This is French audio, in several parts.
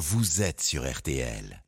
vous êtes sur RTL.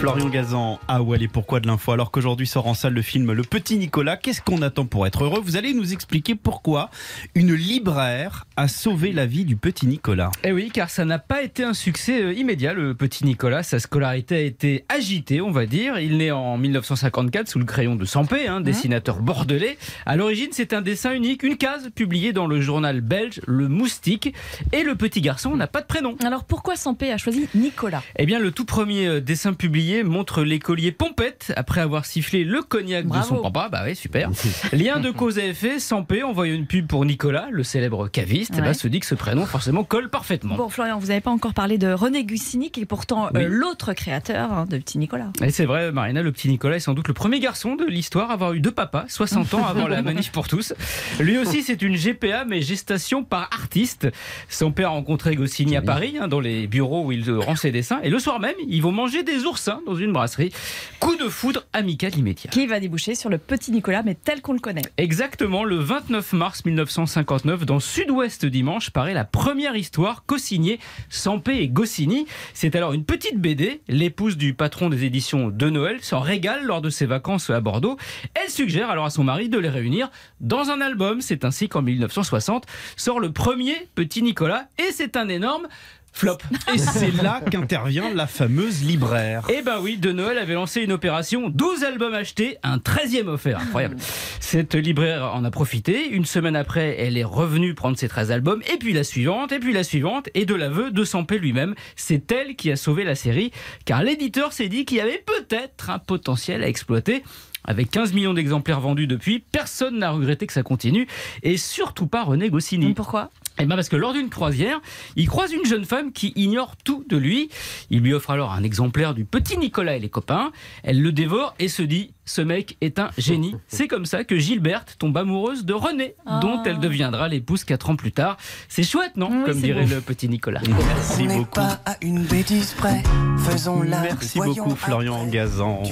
Florian Gazan à Où aller pourquoi de l'info alors qu'aujourd'hui sort en salle le film Le Petit Nicolas. Qu'est-ce qu'on attend pour être heureux Vous allez nous expliquer pourquoi une libraire a sauvé la vie du petit Nicolas. Eh oui, car ça n'a pas été un succès euh, immédiat, le petit Nicolas. Sa scolarité a été agitée, on va dire. Il naît en 1954 sous le crayon de Sampé, un dessinateur bordelais. À l'origine, c'est un dessin unique, une case publiée dans le journal belge Le Moustique. Et le petit garçon n'a pas de prénom. Alors pourquoi Sampé a choisi Nicolas? Eh bien, le tout premier euh, dessin publié montre l'écolier Pompette après avoir sifflé le cognac de son papa. Bah oui, super. Lien de cause à effet, Sampé, en voyant une pub pour Nicolas, le célèbre caviste, Ouais. se dit que ce prénom forcément colle parfaitement. Bon, Florian, vous n'avez pas encore parlé de René Goscinny, qui est pourtant euh, l'autre créateur hein, de Petit Nicolas. Et c'est vrai, Marina, le petit Nicolas est sans doute le premier garçon de l'histoire à avoir eu deux papas, 60 ans avant la manif pour tous. Lui aussi, c'est une GPA, mais gestation par artiste. Son père a rencontré Goscinny à Paris, hein, dans les bureaux où il rend ses dessins. Et le soir même, ils vont manger des oursins dans une brasserie. Coup de foudre amical immédiat. Qui va déboucher sur le Petit Nicolas, mais tel qu'on le connaît. Exactement, le 29 mars 1959, dans Sud-Ouest Dimanche, paraît la première histoire co-signée Sampé et Goscinny. C'est alors une petite BD. L'épouse du patron des éditions de Noël s'en régale lors de ses vacances à Bordeaux. Elle suggère alors à son mari de les réunir dans un album. C'est ainsi qu'en 1960 sort le premier Petit Nicolas et c'est un énorme flop. Et c'est là qu'intervient la fameuse libraire. Eh ben oui, De Noël avait lancé une opération 12 albums achetés, un 13e offert. Incroyable. Cette libraire en a profité. Une semaine après, elle est revenue prendre ses 13 albums, et puis la suivante, et puis la suivante, et de l'aveu de Sampé lui-même. C'est elle qui a sauvé la série, car l'éditeur s'est dit qu'il y avait peut-être un potentiel à exploiter. Avec 15 millions d'exemplaires vendus depuis, personne n'a regretté que ça continue, et surtout pas René Goscinny. Pourquoi? Eh ben parce que lors d'une croisière, il croise une jeune femme qui ignore tout de lui. Il lui offre alors un exemplaire du petit Nicolas et les copains. Elle le dévore et se dit ce mec est un génie. C'est comme ça que Gilberte tombe amoureuse de René, dont elle deviendra l'épouse quatre ans plus tard. C'est chouette, non? Oui, Comme dirait le petit Nicolas. Merci On beaucoup. pas à une bêtise près, faisons-la. Merci beaucoup Florian. Gazan.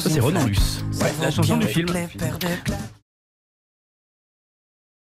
C'est Renan Luce. Ouais, la chanson du film.